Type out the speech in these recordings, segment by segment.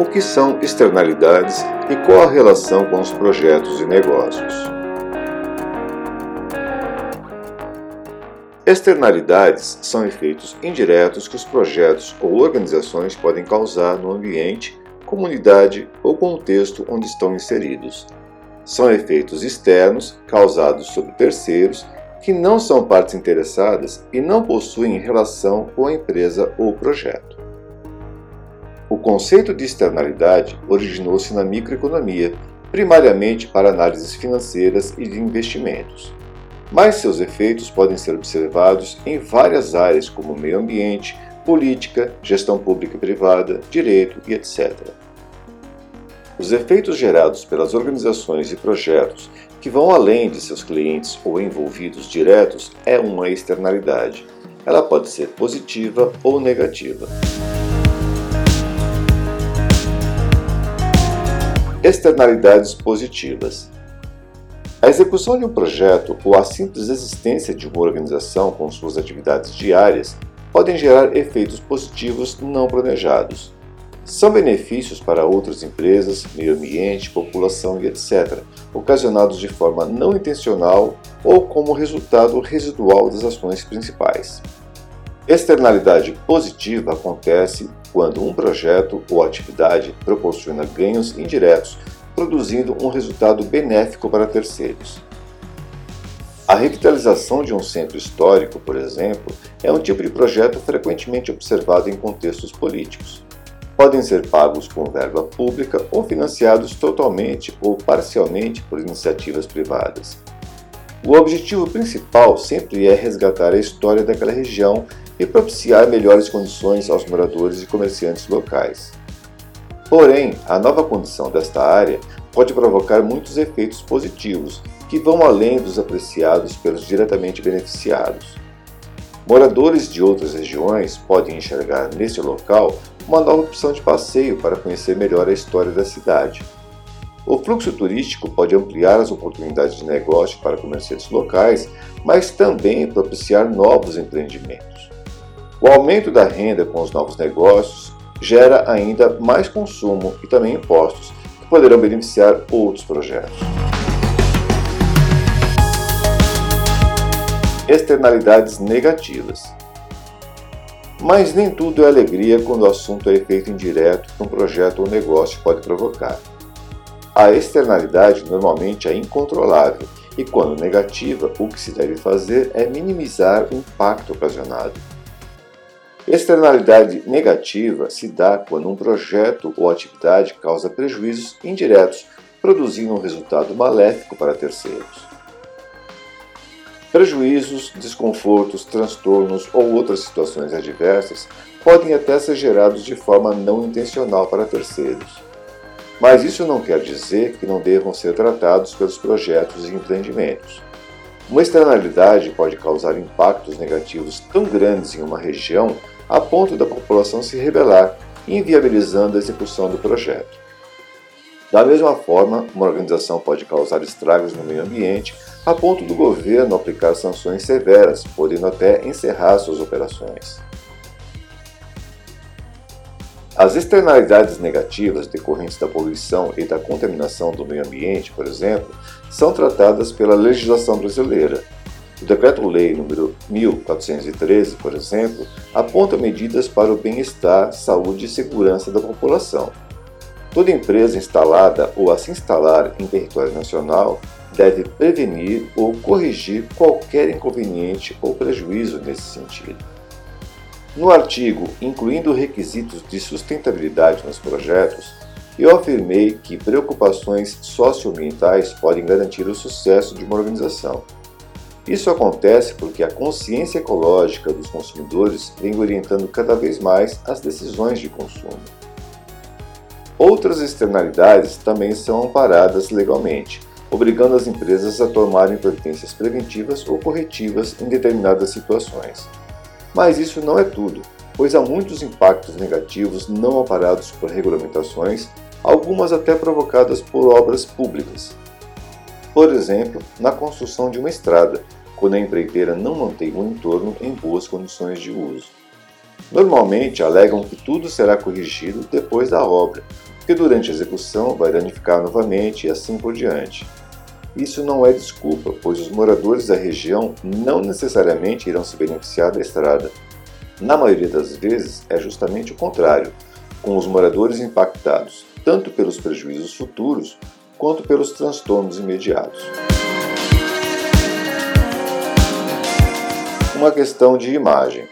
o que são externalidades e qual a relação com os projetos e negócios. Externalidades são efeitos indiretos que os projetos ou organizações podem causar no ambiente, comunidade ou contexto onde estão inseridos. São efeitos externos causados sobre terceiros que não são partes interessadas e não possuem relação com a empresa ou projeto. O conceito de externalidade originou-se na microeconomia, primariamente para análises financeiras e de investimentos. Mas seus efeitos podem ser observados em várias áreas, como meio ambiente, política, gestão pública e privada, direito e etc. Os efeitos gerados pelas organizações e projetos que vão além de seus clientes ou envolvidos diretos é uma externalidade. Ela pode ser positiva ou negativa. Externalidades positivas. A execução de um projeto ou a simples existência de uma organização com suas atividades diárias podem gerar efeitos positivos não planejados. São benefícios para outras empresas, meio ambiente, população e etc., ocasionados de forma não intencional ou como resultado residual das ações principais. Externalidade positiva acontece quando um projeto ou atividade proporciona ganhos indiretos, produzindo um resultado benéfico para terceiros. A revitalização de um centro histórico, por exemplo, é um tipo de projeto frequentemente observado em contextos políticos podem ser pagos com verba pública ou financiados totalmente ou parcialmente por iniciativas privadas. O objetivo principal sempre é resgatar a história daquela região e propiciar melhores condições aos moradores e comerciantes locais. Porém, a nova condição desta área pode provocar muitos efeitos positivos que vão além dos apreciados pelos diretamente beneficiados. Moradores de outras regiões podem enxergar neste local uma nova opção de passeio para conhecer melhor a história da cidade. O fluxo turístico pode ampliar as oportunidades de negócio para comerciantes locais, mas também propiciar novos empreendimentos. O aumento da renda com os novos negócios gera ainda mais consumo e também impostos, que poderão beneficiar outros projetos. Externalidades negativas. Mas nem tudo é alegria quando o assunto é efeito indireto que um projeto ou negócio pode provocar. A externalidade normalmente é incontrolável e, quando negativa, o que se deve fazer é minimizar o impacto ocasionado. Externalidade negativa se dá quando um projeto ou atividade causa prejuízos indiretos, produzindo um resultado maléfico para terceiros. Prejuízos, desconfortos, transtornos ou outras situações adversas podem até ser gerados de forma não intencional para terceiros. Mas isso não quer dizer que não devam ser tratados pelos projetos e empreendimentos. Uma externalidade pode causar impactos negativos tão grandes em uma região a ponto da população se rebelar, inviabilizando a execução do projeto. Da mesma forma, uma organização pode causar estragos no meio ambiente a ponto do governo aplicar sanções severas, podendo até encerrar suas operações. As externalidades negativas decorrentes da poluição e da contaminação do meio ambiente, por exemplo, são tratadas pela legislação brasileira. O Decreto-Lei nº 1413, por exemplo, aponta medidas para o bem-estar, saúde e segurança da população, Toda empresa instalada ou a se instalar em território nacional deve prevenir ou corrigir qualquer inconveniente ou prejuízo nesse sentido. No artigo Incluindo requisitos de sustentabilidade nos projetos, eu afirmei que preocupações socioambientais podem garantir o sucesso de uma organização. Isso acontece porque a consciência ecológica dos consumidores vem orientando cada vez mais as decisões de consumo. Outras externalidades também são amparadas legalmente, obrigando as empresas a tomarem providências preventivas ou corretivas em determinadas situações. Mas isso não é tudo, pois há muitos impactos negativos não amparados por regulamentações, algumas até provocadas por obras públicas. Por exemplo, na construção de uma estrada, quando a empreiteira não mantém o entorno em boas condições de uso. Normalmente alegam que tudo será corrigido depois da obra, que durante a execução vai danificar novamente e assim por diante. Isso não é desculpa, pois os moradores da região não necessariamente irão se beneficiar da estrada. Na maioria das vezes é justamente o contrário, com os moradores impactados tanto pelos prejuízos futuros quanto pelos transtornos imediatos. Uma questão de imagem.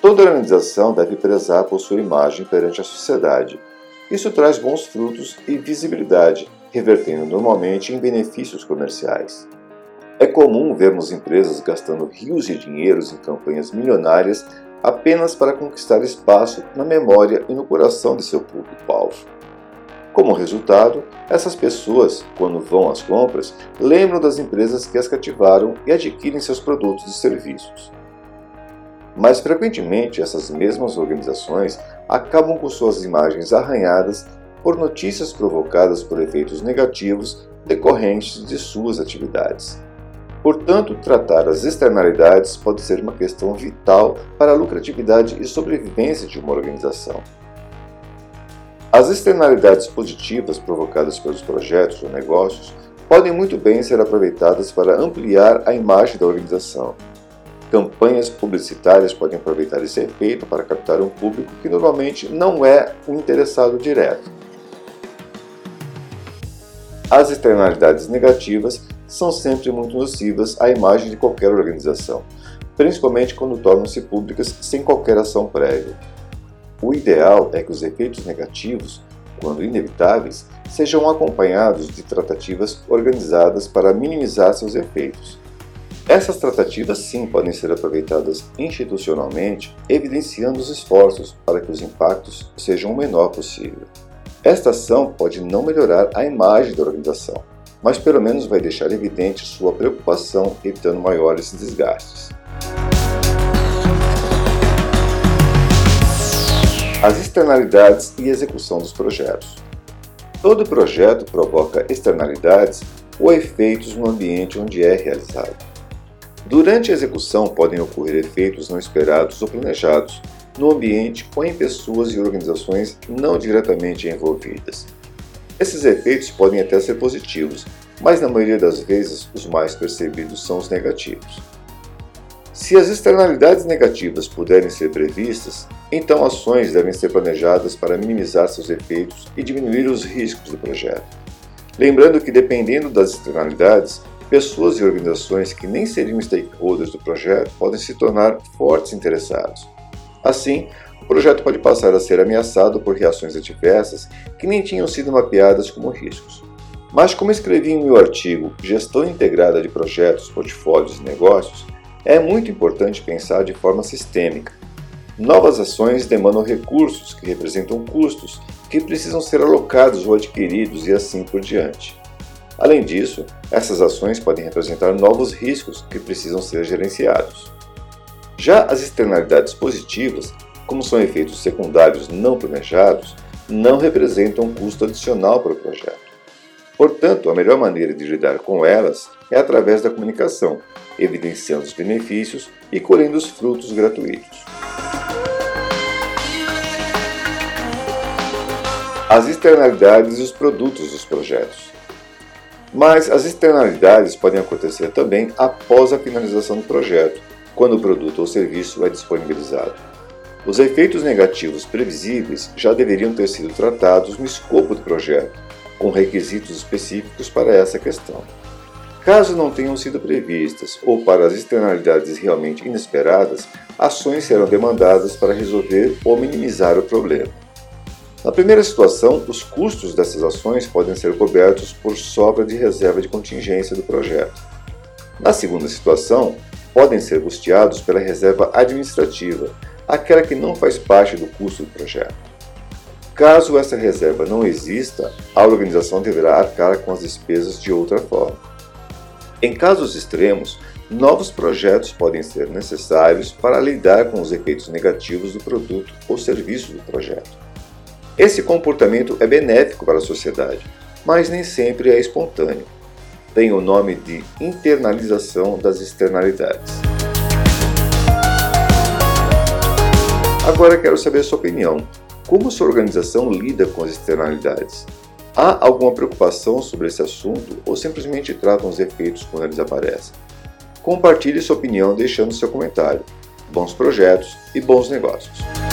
Toda organização deve prezar por sua imagem perante a sociedade. Isso traz bons frutos e visibilidade, revertendo normalmente em benefícios comerciais. É comum vermos empresas gastando rios de dinheiros em campanhas milionárias apenas para conquistar espaço na memória e no coração de seu público-alvo. Como resultado, essas pessoas, quando vão às compras, lembram das empresas que as cativaram e adquirem seus produtos e serviços. Mas frequentemente essas mesmas organizações acabam com suas imagens arranhadas por notícias provocadas por efeitos negativos decorrentes de suas atividades. Portanto, tratar as externalidades pode ser uma questão vital para a lucratividade e sobrevivência de uma organização. As externalidades positivas provocadas pelos projetos ou negócios podem muito bem ser aproveitadas para ampliar a imagem da organização. Campanhas publicitárias podem aproveitar esse efeito para captar um público que normalmente não é o interessado direto. As externalidades negativas são sempre muito nocivas à imagem de qualquer organização, principalmente quando tornam-se públicas sem qualquer ação prévia. O ideal é que os efeitos negativos, quando inevitáveis, sejam acompanhados de tratativas organizadas para minimizar seus efeitos. Essas tratativas sim podem ser aproveitadas institucionalmente, evidenciando os esforços para que os impactos sejam o menor possível. Esta ação pode não melhorar a imagem da organização, mas pelo menos vai deixar evidente sua preocupação evitando maiores desgastes. As externalidades e execução dos projetos. Todo projeto provoca externalidades ou efeitos no ambiente onde é realizado. Durante a execução podem ocorrer efeitos não esperados ou planejados no ambiente ou em pessoas e organizações não diretamente envolvidas. Esses efeitos podem até ser positivos, mas na maioria das vezes os mais percebidos são os negativos. Se as externalidades negativas puderem ser previstas, então ações devem ser planejadas para minimizar seus efeitos e diminuir os riscos do projeto. Lembrando que, dependendo das externalidades, pessoas e organizações que nem seriam stakeholders do projeto podem se tornar fortes interessados. Assim, o projeto pode passar a ser ameaçado por reações adversas que nem tinham sido mapeadas como riscos. Mas, como escrevi em meu artigo Gestão Integrada de Projetos, Portfólios e Negócios, é muito importante pensar de forma sistêmica. Novas ações demandam recursos que representam custos que precisam ser alocados ou adquiridos e assim por diante. Além disso, essas ações podem representar novos riscos que precisam ser gerenciados. Já as externalidades positivas, como são efeitos secundários não planejados, não representam um custo adicional para o projeto. Portanto, a melhor maneira de lidar com elas é através da comunicação, evidenciando os benefícios e colhendo os frutos gratuitos. As externalidades e os produtos dos projetos. Mas as externalidades podem acontecer também após a finalização do projeto, quando o produto ou serviço é disponibilizado. Os efeitos negativos previsíveis já deveriam ter sido tratados no escopo do projeto, com requisitos específicos para essa questão. Caso não tenham sido previstas ou para as externalidades realmente inesperadas, ações serão demandadas para resolver ou minimizar o problema. Na primeira situação, os custos dessas ações podem ser cobertos por sobra de reserva de contingência do projeto. Na segunda situação, podem ser custeados pela reserva administrativa, aquela que não faz parte do custo do projeto. Caso essa reserva não exista, a organização deverá arcar com as despesas de outra forma. Em casos extremos, novos projetos podem ser necessários para lidar com os efeitos negativos do produto ou serviço do projeto. Esse comportamento é benéfico para a sociedade, mas nem sempre é espontâneo. Tem o nome de internalização das externalidades. Agora quero saber a sua opinião. Como sua organização lida com as externalidades? Há alguma preocupação sobre esse assunto ou simplesmente tratam os efeitos quando eles aparecem? Compartilhe sua opinião deixando seu comentário. Bons projetos e bons negócios!